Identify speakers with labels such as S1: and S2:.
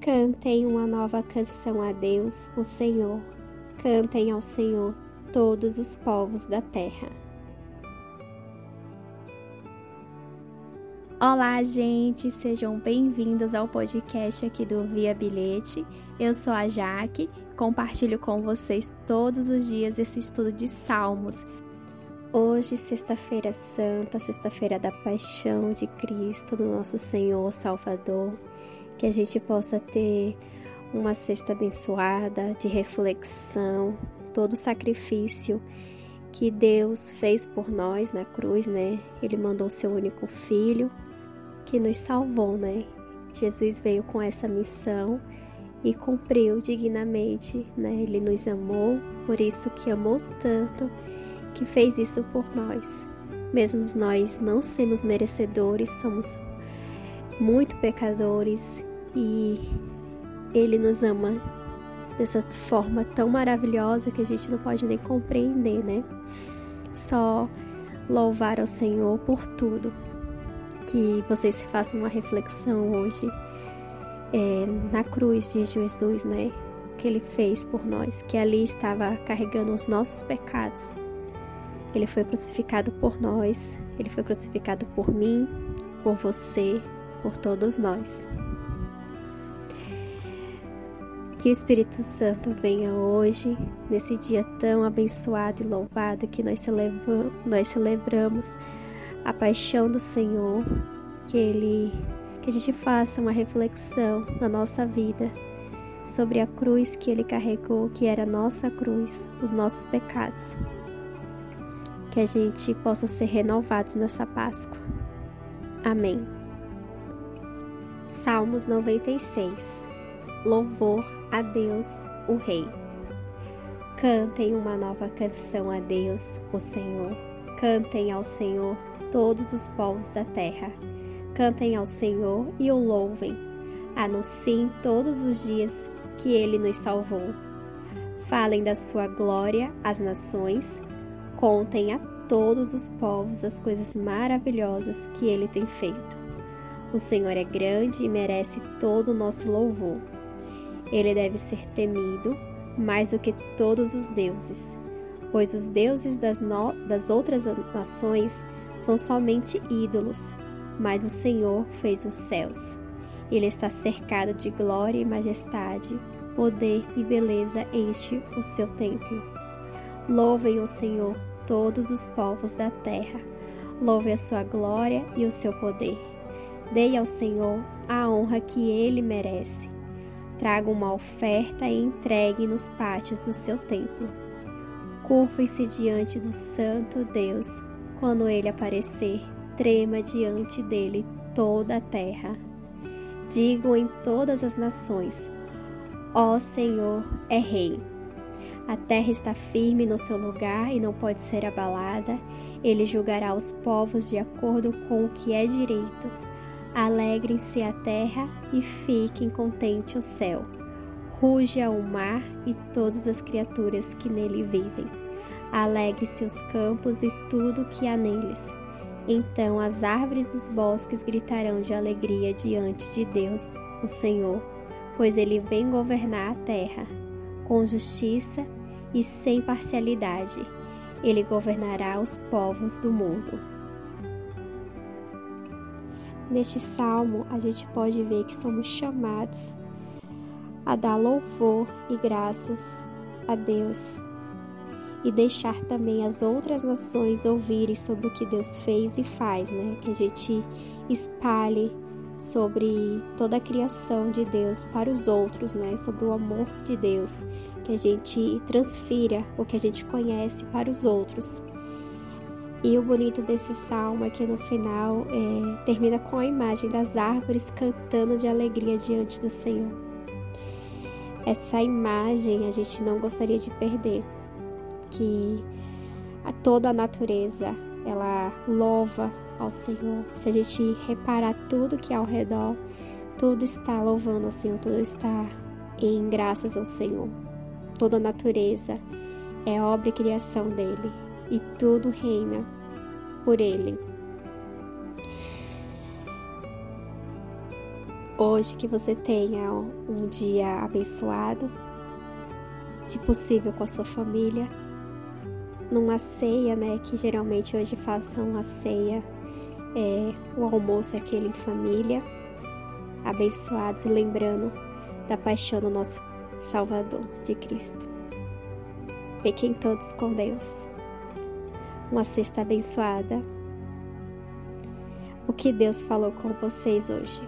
S1: Cantem uma nova canção a Deus, o Senhor. Cantem ao Senhor todos os povos da terra.
S2: Olá, gente, sejam bem-vindos ao podcast aqui do Via Bilhete. Eu sou a Jaque, compartilho com vocês todos os dias esse estudo de Salmos. Hoje, sexta-feira santa, sexta-feira da paixão de Cristo, do nosso Senhor Salvador, que a gente possa ter uma sexta abençoada de reflexão, todo o sacrifício que Deus fez por nós na cruz, né? Ele mandou seu único filho que nos salvou, né? Jesus veio com essa missão e cumpriu dignamente, né? Ele nos amou, por isso que amou tanto, que fez isso por nós. Mesmo nós não sermos merecedores, somos muito pecadores e ele nos ama dessa forma tão maravilhosa que a gente não pode nem compreender, né? Só louvar ao Senhor por tudo que vocês façam uma reflexão hoje é, na cruz de Jesus, né? O que ele fez por nós, que ali estava carregando os nossos pecados. Ele foi crucificado por nós, ele foi crucificado por mim, por você, por todos nós. Que o Espírito Santo venha hoje, nesse dia tão abençoado e louvado que nós celebramos, nós celebramos a paixão do Senhor, que ele que a gente faça uma reflexão na nossa vida sobre a cruz que ele carregou, que era a nossa cruz, os nossos pecados. Que a gente possa ser renovados nessa Páscoa. Amém. Salmos 96. Louvor a Deus, o Rei. Cantem uma nova canção a Deus, o Senhor. Cantem ao Senhor todos os povos da terra. Cantem ao Senhor e o louvem. Anunciem todos os dias que ele nos salvou. Falem da sua glória às nações. Contem a todos os povos as coisas maravilhosas que ele tem feito. O Senhor é grande e merece todo o nosso louvor. Ele deve ser temido mais do que todos os deuses, pois os deuses das, no... das outras nações são somente ídolos, mas o Senhor fez os céus. Ele está cercado de glória e majestade, poder e beleza enche o seu templo. Louvem o Senhor todos os povos da terra. Louve a sua glória e o seu poder. Dei ao Senhor a honra que ele merece. Traga uma oferta e entregue nos pátios do seu templo. Curvem-se diante do Santo Deus quando ele aparecer, trema diante dele toda a terra. Digo em todas as nações: Ó Senhor é Rei. A terra está firme no seu lugar e não pode ser abalada. Ele julgará os povos de acordo com o que é direito. Alegrem-se a terra e fiquem contente o céu. Ruja o mar e todas as criaturas que nele vivem alegre seus campos e tudo o que há neles. Então as árvores dos bosques gritarão de alegria diante de Deus, o Senhor, pois ele vem governar a terra. Com justiça e sem parcialidade, ele governará os povos do mundo. Neste salmo, a gente pode ver que somos chamados a dar louvor e graças a Deus e deixar também as outras nações ouvirem sobre o que Deus fez e faz, né? Que a gente espalhe sobre toda a criação de Deus para os outros, né? Sobre o amor de Deus, que a gente transfira o que a gente conhece para os outros. E o bonito desse salmo é que no final é, termina com a imagem das árvores cantando de alegria diante do Senhor. Essa imagem a gente não gostaria de perder que a toda a natureza ela louva ao Senhor. Se a gente reparar tudo que é ao redor, tudo está louvando ao Senhor, tudo está em graças ao Senhor. Toda a natureza é obra e criação dele e tudo reina por ele.
S1: hoje que você tenha um dia abençoado, se possível com a sua família, numa ceia, né? Que geralmente hoje façam a ceia, é, o almoço aquele em família, abençoados lembrando da paixão do nosso Salvador, de Cristo. Fiquem todos com Deus. Uma sexta abençoada. O que Deus falou com vocês hoje?